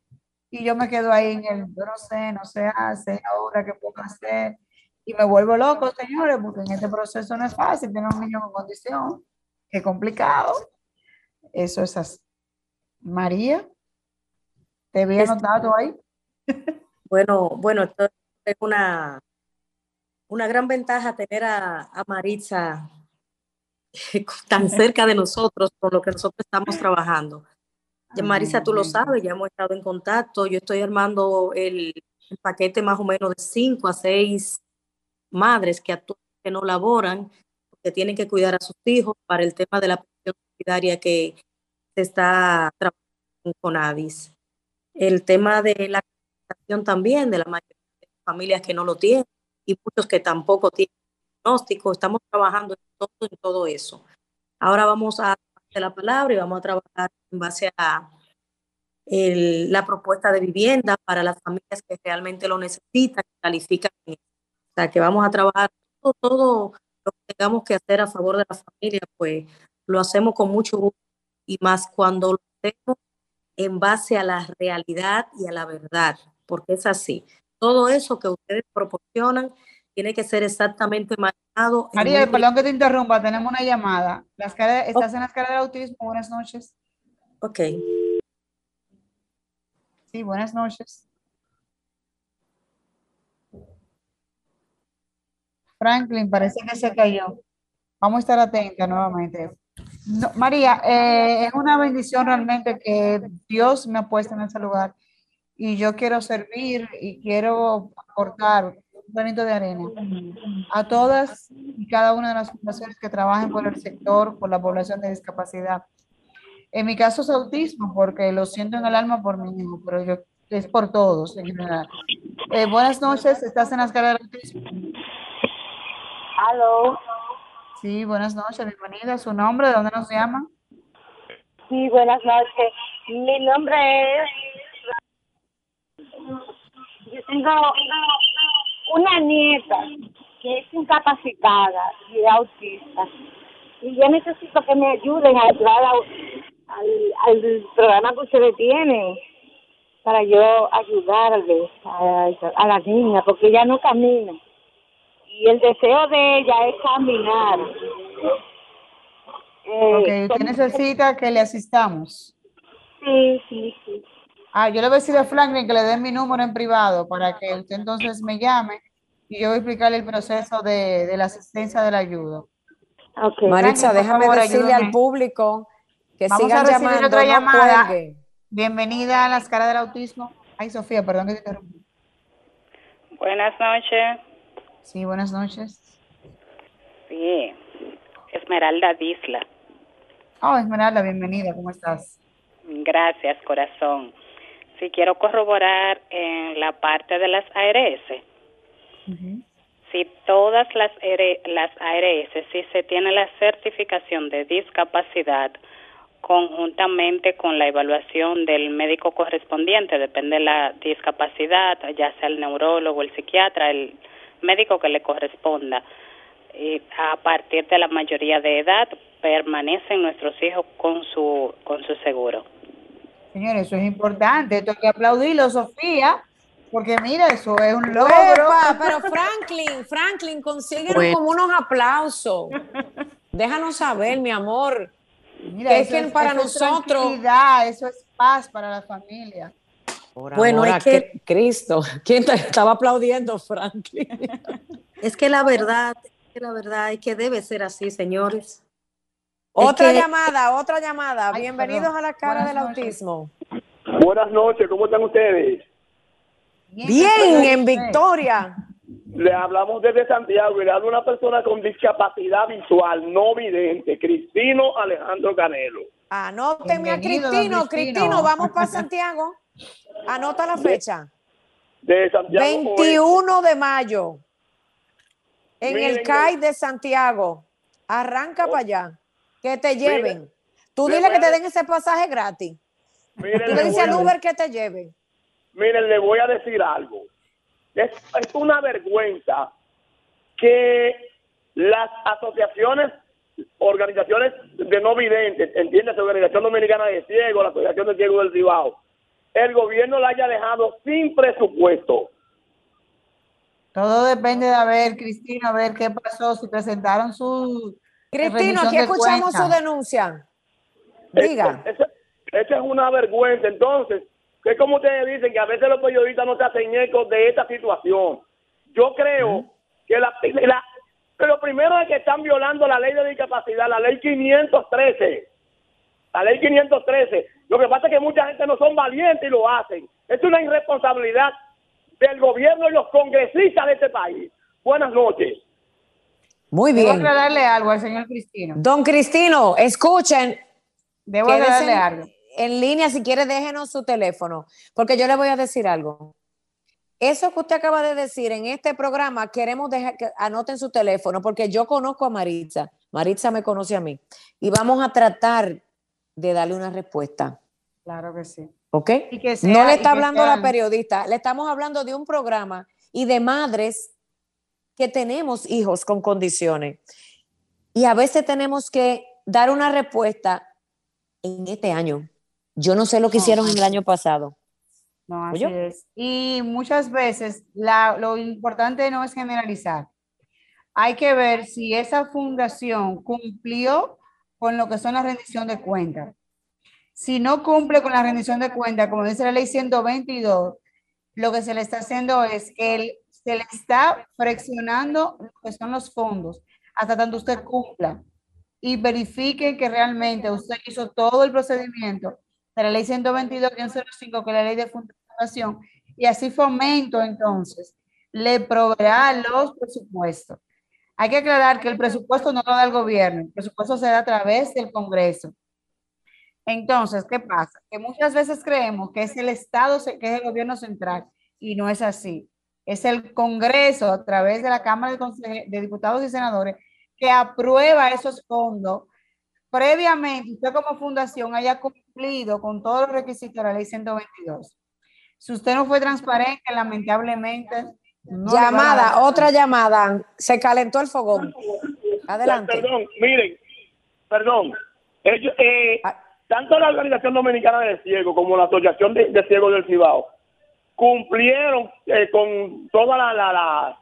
y yo me quedo ahí en el, yo no sé, no se hace, ahora qué puedo hacer, y me vuelvo loco, señores, porque en este proceso no es fácil tener un niño con condición, es complicado, eso es así. María, ¿te había notado ahí? (laughs) Bueno, bueno, esto es una, una gran ventaja tener a, a Maritza (laughs) tan cerca de nosotros por lo que nosotros estamos trabajando. Ya Marisa, tú lo sabes, ya hemos estado en contacto. Yo estoy armando el, paquete más o menos de cinco a seis madres que que no laboran, que tienen que cuidar a sus hijos para el tema de la pensión solidaria que se está trabajando con ADIS. El tema de la también de la mayoría de familias que no lo tienen y muchos que tampoco tienen diagnóstico. Estamos trabajando en todo, en todo eso. Ahora vamos a la palabra y vamos a trabajar en base a la propuesta de vivienda para las familias que realmente lo necesitan y califican. O sea, que vamos a trabajar todo, todo lo que tengamos que hacer a favor de la familia, pues lo hacemos con mucho gusto y más cuando lo hacemos en base a la realidad y a la verdad, porque es así. Todo eso que ustedes proporcionan tiene que ser exactamente manejado. María, perdón que te interrumpa, tenemos una llamada. ¿Estás en la escala del autismo? Buenas noches. Ok. Sí, buenas noches. Franklin, parece que se cayó. Vamos a estar atentos nuevamente. María, eh, es una bendición realmente que Dios me ha puesto en ese lugar y yo quiero servir y quiero aportar granito de arena a todas y cada una de las fundaciones que trabajen por el sector, por la población de discapacidad. En mi caso es autismo, porque lo siento en el alma por mi hijo, pero yo, es por todos en general. Eh, buenas noches, ¿estás en la escala del autismo? Aló. Sí, buenas noches, bienvenida. ¿Su nombre? ¿De dónde nos llama? Sí, buenas noches. Mi nombre es... Yo tengo una nieta que es incapacitada y es autista. Y yo necesito que me ayuden a entrar al, al programa que ustedes tienen para yo ayudarle a, a la niña, porque ella no camina. Y el deseo de ella es caminar. Eh, ok, usted necesita que le asistamos. Sí, sí, sí. Ah, yo le voy a decir a Franklin que le dé mi número en privado para que usted entonces me llame y yo voy a explicarle el proceso de, de la asistencia de la ayuda. Okay. Maritza, déjame decirle al público que Vamos sigan a recibir llamando, otra llamada. Bienvenida a las caras del autismo. Ay, Sofía, perdón que te interrumpí. Buenas noches. Sí, buenas noches. Sí, Esmeralda Disla. Oh, Esmeralda, bienvenida, ¿cómo estás? Gracias, corazón. Sí, quiero corroborar en la parte de las ARS. Si todas las, las ARS, si se tiene la certificación de discapacidad conjuntamente con la evaluación del médico correspondiente, depende de la discapacidad, ya sea el neurólogo, el psiquiatra, el médico que le corresponda. Y a partir de la mayoría de edad permanecen nuestros hijos con su con su seguro. Señores, eso es importante. Esto hay que aplaudirlo, Sofía, porque mira, eso es un logro. Epa, pero Franklin, Franklin, consíguenos Bueno. como unos aplausos. Déjanos saber, mi amor. Mira, que es que para eso es nosotros- tranquilidad, eso es paz para la familia. Por Bueno, amor es a que- Cri- Cristo. (laughs) ¿Quién te estaba aplaudiendo, Franklin? Es que la verdad, es que la verdad es que debe ser así, señores. Otra que- llamada, otra llamada. Ay, Bienvenidos perdón. a la cara Buenas del noches. autismo. Buenas noches, ¿cómo están ustedes? Bien, en victoria. Le hablamos desde Santiago y le habla una persona con discapacidad visual, no vidente, Cristino Alejandro Canelo. Anótenme a Cristino. Cristino. Vamos para Santiago. Anota la fecha. De Santiago. 21 de mayo. En el CAI de Santiago. Arranca para allá. Que te lleven. Tú le dile que a te de- den ese pasaje gratis. Miren, Tú le le dices voy al a- Uber que te lleve. miren, le voy a decir algo. Es, es una vergüenza que las asociaciones, organizaciones de no videntes, entiendes, Organización Dominicana de Ciegos, la Asociación de Ciegos del Cibao, el gobierno la haya dejado sin presupuesto. Todo depende de a ver, Cristina, a ver qué pasó, si presentaron su Cristino, aquí escuchamos su denuncia. Diga. Esa es una vergüenza. Entonces, que es como ustedes dicen que a veces los periodistas no se hacen eco de esta situación. Yo creo que, la, la- que lo primero es que están violando la ley de discapacidad, la ley 513. La ley 513. Lo que pasa es que mucha gente no son valientes y lo hacen. Es una irresponsabilidad del gobierno y los congresistas de este país. Buenas noches. Muy Debo bien. aclararle algo al señor Cristino. Don Cristino, escuchen. Debo aclararle en, algo. en línea, si quiere, déjenos su teléfono, porque yo le voy a decir algo. Eso que usted acaba de decir en este programa, queremos dejar que anoten su teléfono, porque yo conozco a Maritza, Maritza me conoce a mí, y vamos a tratar de darle una respuesta, Claro que sí. ¿ok? Y que no le está hablando sean- la periodista, le estamos hablando de un programa y de madres que tenemos hijos con condiciones. Y a veces tenemos que dar una respuesta en este año. Yo no sé lo que hicieron en el año pasado. No, así es. Y muchas veces la- lo importante no es generalizar. Hay que ver si esa fundación cumplió con lo que son la rendición de cuentas. Si no cumple con la rendición de cuentas, como dice la ley 122, lo que se le está haciendo es que el- se le está fraccionando lo que son los fondos hasta tanto usted cumpla y verifique que realmente usted hizo todo el procedimiento de la ley 122-05, que es la ley de fundación, y así fomento entonces le proveerá los presupuestos. Hay que aclarar que el presupuesto no lo da el gobierno, el presupuesto se da a través del Congreso. Entonces, ¿qué pasa? Que muchas veces creemos que es el Estado, que es el gobierno central, y no es así. Es el Congreso, a través de la Cámara de, de Diputados y Senadores, que aprueba esos fondos previamente usted como fundación haya cumplido con todos los requisitos de la ley 122. Si usted no fue transparente, lamentablemente... llamada, otra llamada. Se calentó el fogón. Adelante. Perdón, miren, perdón. Eh, ah. tanto la Organización Dominicana de Ciegos como la Asociación de, Ciegos del Cibao cumplieron eh, con todos la,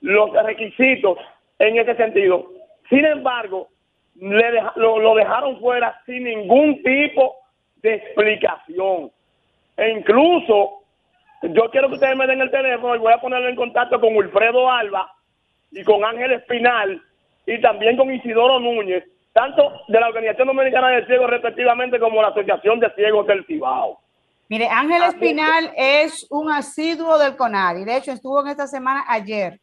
los requisitos en ese sentido. Sin embargo, le lo, dejaron fuera sin ningún tipo de explicación. E incluso, yo quiero que ustedes me den el teléfono y voy a ponerlo en contacto con Wilfredo Alba y con Ángel Espinal y también con Isidoro Núñez, tanto de la Organización Dominicana de Ciegos respectivamente como la Asociación de Ciegos del Cibao. Mire, Ángel Espinal es un asiduo del CONADI, de hecho estuvo en esta semana ayer.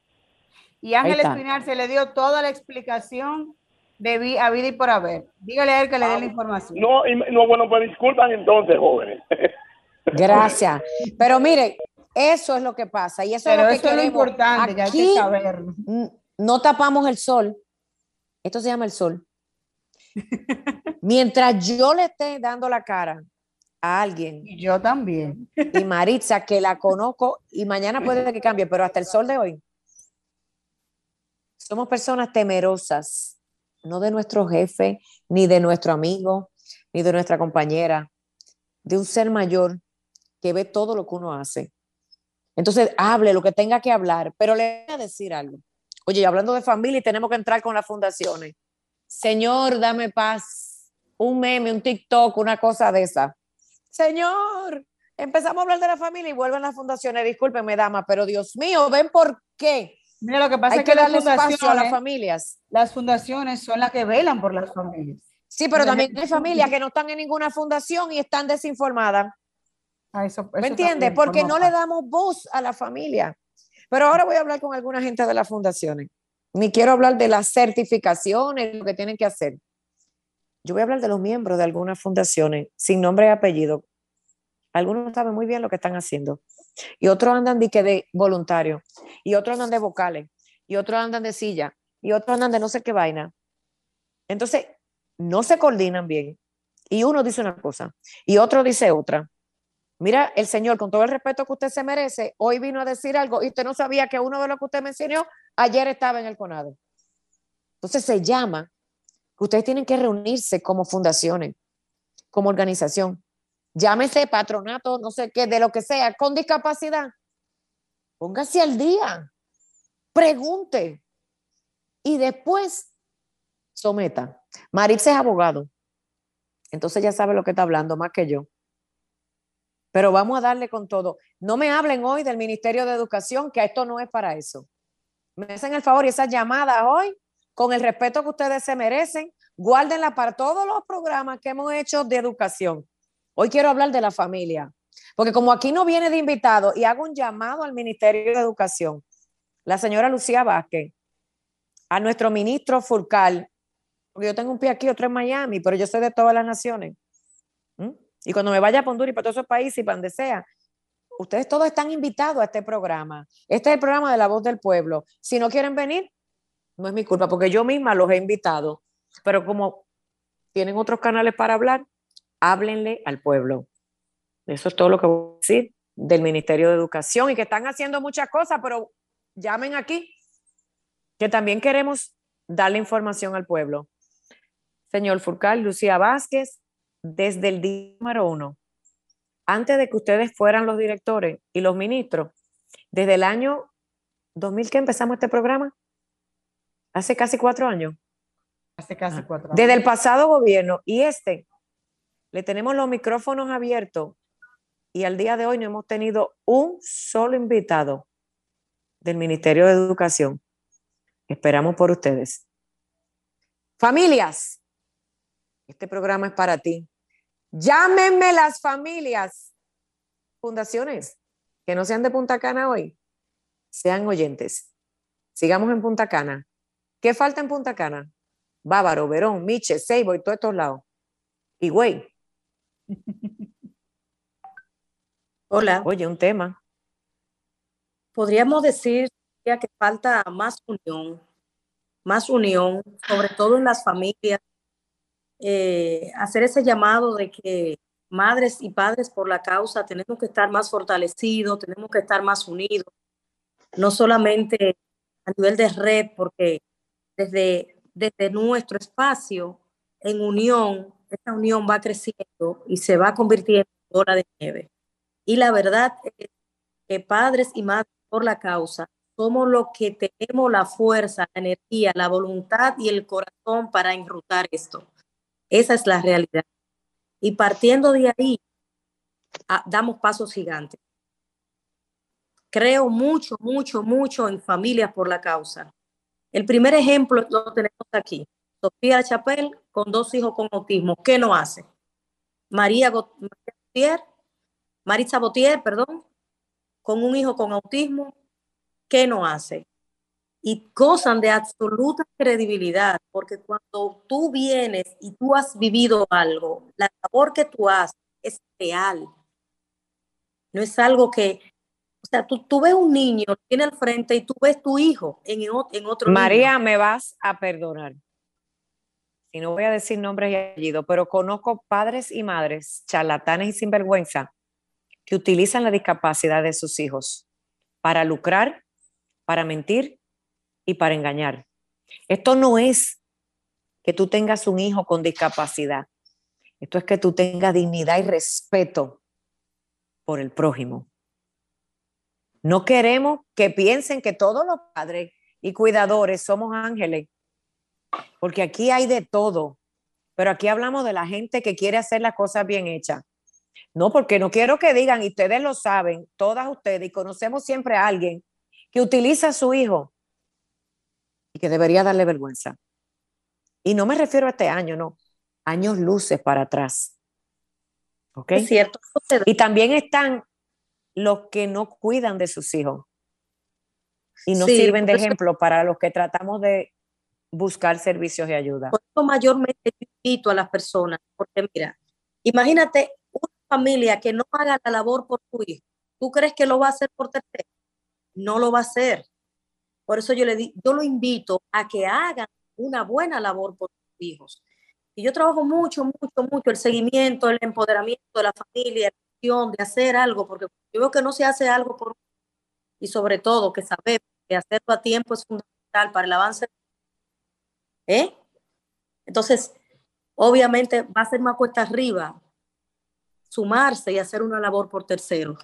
Y Ángel Espinal se le dio toda la explicación de a vida y por haber. Dígale a él que le dé la información. No, no bueno, pues disculpan entonces, jóvenes. (laughs) Gracias. Pero mire, eso es lo que pasa y eso es lo que eso es importante, Aquí, hay que saber. No tapamos el sol. Esto se llama el sol. (laughs) Mientras yo le esté dando la cara a alguien. Y yo también. Y Maritza, que la conozco, y mañana puede que cambie, pero hasta el sol de hoy. Somos personas temerosas no de nuestro jefe, ni de nuestro amigo, ni de nuestra compañera, de un ser mayor que ve todo lo que uno hace. Entonces, hable lo que tenga que hablar, pero le voy a decir algo. Oye, hablando de familia, y tenemos que entrar con las fundaciones. Señor, dame paz. Un meme, un TikTok, una cosa de esa. Señor, empezamos a hablar de la familia y vuelven las fundaciones. Discúlpeme, dama, pero Dios mío, ven por qué Mira, lo que pasa es que, darle espacio a las familias. Las fundaciones son las que velan por las familias. Sí, pero también hay familias que no están en ninguna fundación y están desinformadas. Ah, ¿Me entiendes? Porque no le damos voz a la familia. Pero ahora voy a hablar con alguna gente de las fundaciones. Ni quiero hablar de las certificaciones, lo que tienen que hacer. Yo voy a hablar de los miembros de algunas fundaciones, sin nombre y apellido. Algunos saben muy bien lo que están haciendo y otros andan de, de voluntario, y otros andan de vocales, y otros andan de silla, y otros andan de no sé qué vaina. Entonces, no se coordinan bien. Y uno dice una cosa, y otro dice otra. Mira, el Señor, con todo el respeto que usted se merece, hoy vino a decir algo y usted no sabía que uno de los que usted mencionó ayer estaba en el CONADO. Entonces se llama ustedes tienen que reunirse como fundaciones, como organización, llámese patronato, no sé qué, de lo que sea, con discapacidad, póngase al día, pregunte y después someta. Maritza es abogado, entonces ya sabe lo que está hablando más que yo. Pero vamos a darle con todo. No me hablen hoy del Ministerio de Educación, que esto no es para eso. Me hacen el favor y esas llamadas hoy, con el respeto que ustedes se merecen, guárdenla para todos los programas que hemos hecho de educación Hoy quiero hablar de la familia, porque como aquí no viene de invitado y hago un llamado al Ministerio de Educación, la señora Lucía Vázquez, a nuestro ministro Furcal, porque yo tengo un pie aquí, otro en Miami, pero yo soy de todas las naciones. Y cuando me vaya a Honduras y para todos esos países y para donde sea, ustedes todos están invitados a este programa. Este es el programa de la voz del pueblo. Si no quieren venir, no es mi culpa, porque yo misma los he invitado. Pero como tienen otros canales para hablar, háblenle al pueblo. Eso es todo lo que voy a decir del Ministerio de Educación y que están haciendo muchas cosas, pero llamen aquí, que también queremos darle información al pueblo. Señor Furcal, Lucía Vázquez, desde el día número uno, antes de que ustedes fueran los directores y los ministros, desde el año 2000 que empezamos este programa, hace casi cuatro años. Hace casi cuatro años. Desde el pasado gobierno y este, le tenemos los micrófonos abiertos y al día de hoy no hemos tenido un solo invitado del Ministerio de Educación. Esperamos por ustedes. Familias, este programa es para ti. Llámenme las familias, fundaciones que no sean de Punta Cana hoy. sean oyentes. Sigamos en Punta Cana. ¿Qué falta en Punta Cana? Bávaro, Verón, Miche, Seibo y todos estos lados. Y güey. (laughs) Hola. Oye, un tema. Podríamos decir que falta más unión, más unión, sobre todo en las familias, eh, hacer ese llamado de que madres y padres por la causa tenemos que estar más fortalecidos, tenemos que estar más unidos, no solamente a nivel de red, porque desde, desde nuestro espacio en unión, esta unión va creciendo y se va convirtiendo en hora de nieve. Y la verdad es que padres y madres por la causa somos los que tenemos la fuerza, la energía, la voluntad y el corazón para enrutar esto. Esa es la realidad. Y partiendo de ahí, ah, damos pasos gigantes. Creo mucho, mucho, mucho en familias por la causa. El primer ejemplo lo tenemos aquí. Sofía Chapel con dos hijos con autismo. ¿Qué no hace? María Botier, Marisa Botier, perdón, con un hijo con autismo. ¿Qué no hace? y gozan de absoluta credibilidad, porque cuando tú vienes y tú has vivido algo, la labor que tú haces es real. No es algo que, o sea, tú, tú ves un niño, tiene al frente y tú ves tu hijo en, en otro María, me vas a perdonar. Si no voy a decir nombres y apellidos, pero conozco padres y madres, charlatanes y sinvergüenza, que utilizan la discapacidad de sus hijos para lucrar, para mentir y para engañar. Esto no es que tú tengas un hijo con discapacidad. Esto es que tú tengas dignidad y respeto por el prójimo. No queremos que piensen que todos los padres y cuidadores somos ángeles, porque aquí hay de todo, pero aquí hablamos de la gente que quiere hacer las cosas bien hechas. No, porque no quiero que digan, y ustedes lo saben, todas ustedes, y conocemos siempre a alguien que utiliza a su hijo y que debería darle vergüenza. Y no me refiero a este año, no, años luces para atrás. ¿Ok? Es cierto. Y también están los que no cuidan de sus hijos y no sirven de ejemplo para los que tratamos de buscar servicios de ayuda. Por eso mayormente invito a las personas, porque mira, imagínate una familia que no haga la labor por tu hijo. ¿Tú crees que lo va a hacer por tercero? No lo va a hacer. Por eso yo, le di, yo lo invito a que hagan una buena labor por sus hijos. Y yo trabajo mucho, mucho, mucho el seguimiento, el empoderamiento de la familia, de hacer algo, porque yo veo que no se hace algo por y sobre todo que sabemos que hacerlo a tiempo es fundamental para el avance. ¿Eh? Entonces, obviamente va a ser más cuesta arriba sumarse y hacer una labor por terceros.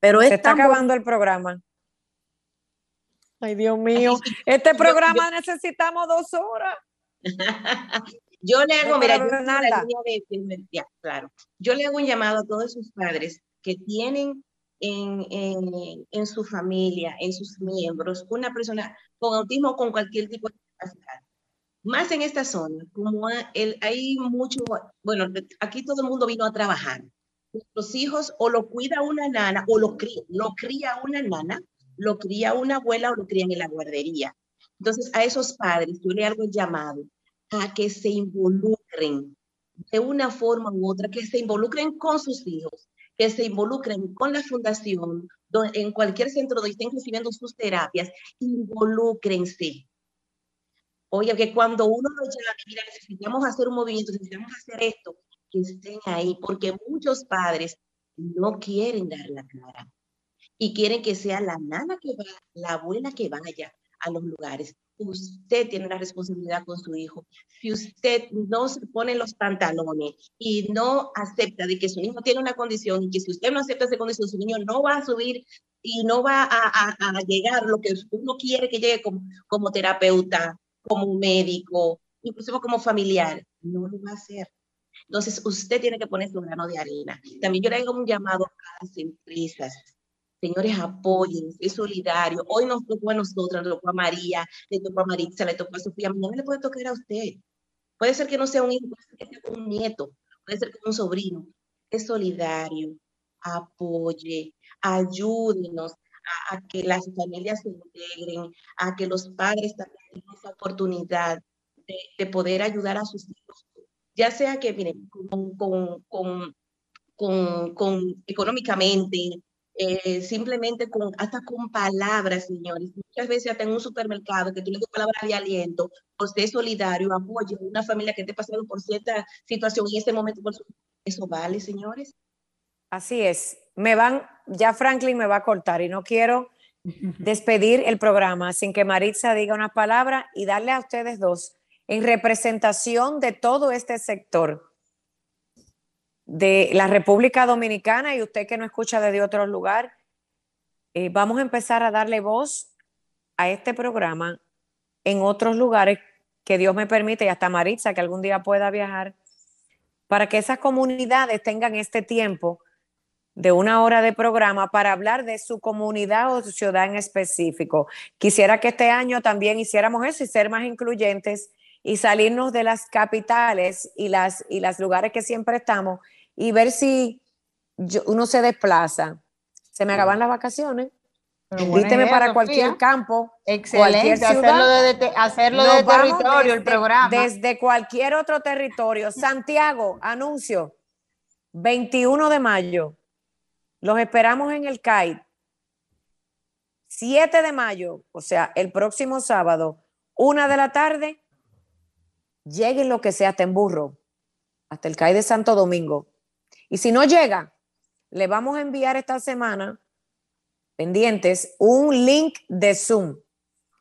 Pero se está acabando el programa. Ay, Dios mío, este programa necesitamos dos horas. (laughs) yo le hago, mira, yo, claro, yo le hago un llamado a todos sus padres que tienen en, en, en, su familia, en sus miembros, una persona con autismo o con cualquier tipo de discapacidad. Más en esta zona, como el, hay mucho, bueno, aquí todo el mundo vino a trabajar. Los hijos o lo cuida una nana o lo cría, lo cría una nana lo cría una abuela o lo crían en la guardería. Entonces, a esos padres yo le hago el llamado a que se involucren de una forma u otra, que se involucren con sus hijos, que se involucren con la fundación, en cualquier centro donde estén recibiendo sus terapias, involúcrense. Oye, que cuando uno lo llama, mira, necesitamos hacer un movimiento, necesitamos hacer esto, que estén ahí, porque muchos padres no quieren dar la cara y quieren que sea la nana que va, la abuela que vaya a los lugares. Usted tiene la responsabilidad con su hijo. Si usted no se pone los pantalones y no acepta de que su hijo tiene una condición y que si usted no acepta esa condición, su niño no va a subir y no va a, a, llegar lo que uno quiere que llegue como, como terapeuta, como médico, incluso como familiar, no lo va a hacer. Entonces, usted tiene que poner su grano de arena. También yo le hago un llamado a las empresas Señores, apoyen, es solidario. Hoy nos tocó a nosotros, nos tocó a María, le tocó a Maritza, le tocó a Sofía. Mañana le puede tocar a usted. Puede ser que no sea un hijo, puede ser que sea un nieto, puede ser que sea un sobrino. Es solidario, apoye, ayúdenos a, que las familias se integren, a que los padres también tengan esa oportunidad de, poder ayudar a sus hijos, ya sea que miren, con, con, con, con económicamente, eh, simplemente con, hasta con palabras, señores. Muchas veces hasta en un supermercado que tú le das palabras de aliento, por ser solidario, apoyo a una familia que esté pasando por cierta situación y en este momento, por eso vale, señores. Así es. Me van, ya Franklin me va a cortar y no quiero (laughs) despedir el programa sin que Maritza diga una palabra y darle a ustedes dos en representación de todo este sector de la República Dominicana y usted que no escucha desde otro lugar, eh, vamos a empezar a darle voz a este programa en otros lugares que Dios me permite y hasta Maritza que algún día pueda viajar para que esas comunidades tengan este tiempo de una hora de programa para hablar de su comunidad o ciudad en específico. Quisiera que este año también hiciéramos eso y ser más incluyentes y salirnos de las capitales y las y los lugares que siempre estamos y ver si uno se desplaza. Se me acaban las vacaciones. Invíteme para cualquier campo. Excelente, hacerlo de, hacerlo de territorio, el programa. Desde cualquier otro territorio. Santiago, anuncio. 21 de mayo. Los esperamos en el CAI. 7 de mayo, o sea, el próximo sábado, una de la tarde, lleguen lo que sea hasta en burro, hasta el CAI de Santo Domingo. Y si no llega, le vamos a enviar esta semana, pendientes, un link de Zoom.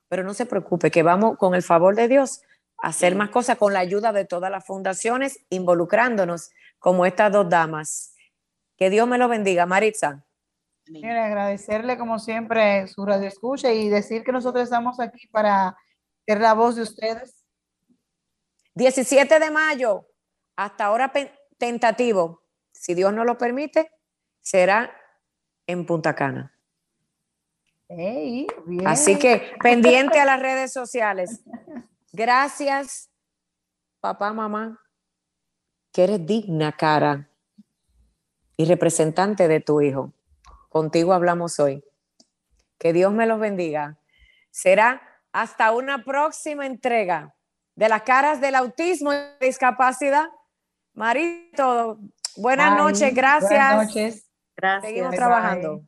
Pero no se preocupe, que vamos con el favor de Dios a hacer más cosas con la ayuda de todas las fundaciones, involucrándonos como estas dos damas. Que Dios me lo bendiga, Maritza. Quiero agradecerle como siempre su radio escucha y decir que nosotros estamos aquí para ser la voz de ustedes. 17 de mayo, hasta ahora tentativo si Dios no lo permite, será en Punta Cana. Así que (laughs) pendiente a las redes sociales. Gracias, papá, mamá, que eres digna cara y representante de tu hijo. Contigo hablamos hoy. Que Dios me los bendiga. Será hasta una próxima entrega de las caras del autismo y discapacidad. Marito, Buenas noches, gracias. Buenas noches. Gracias. Seguimos trabajando.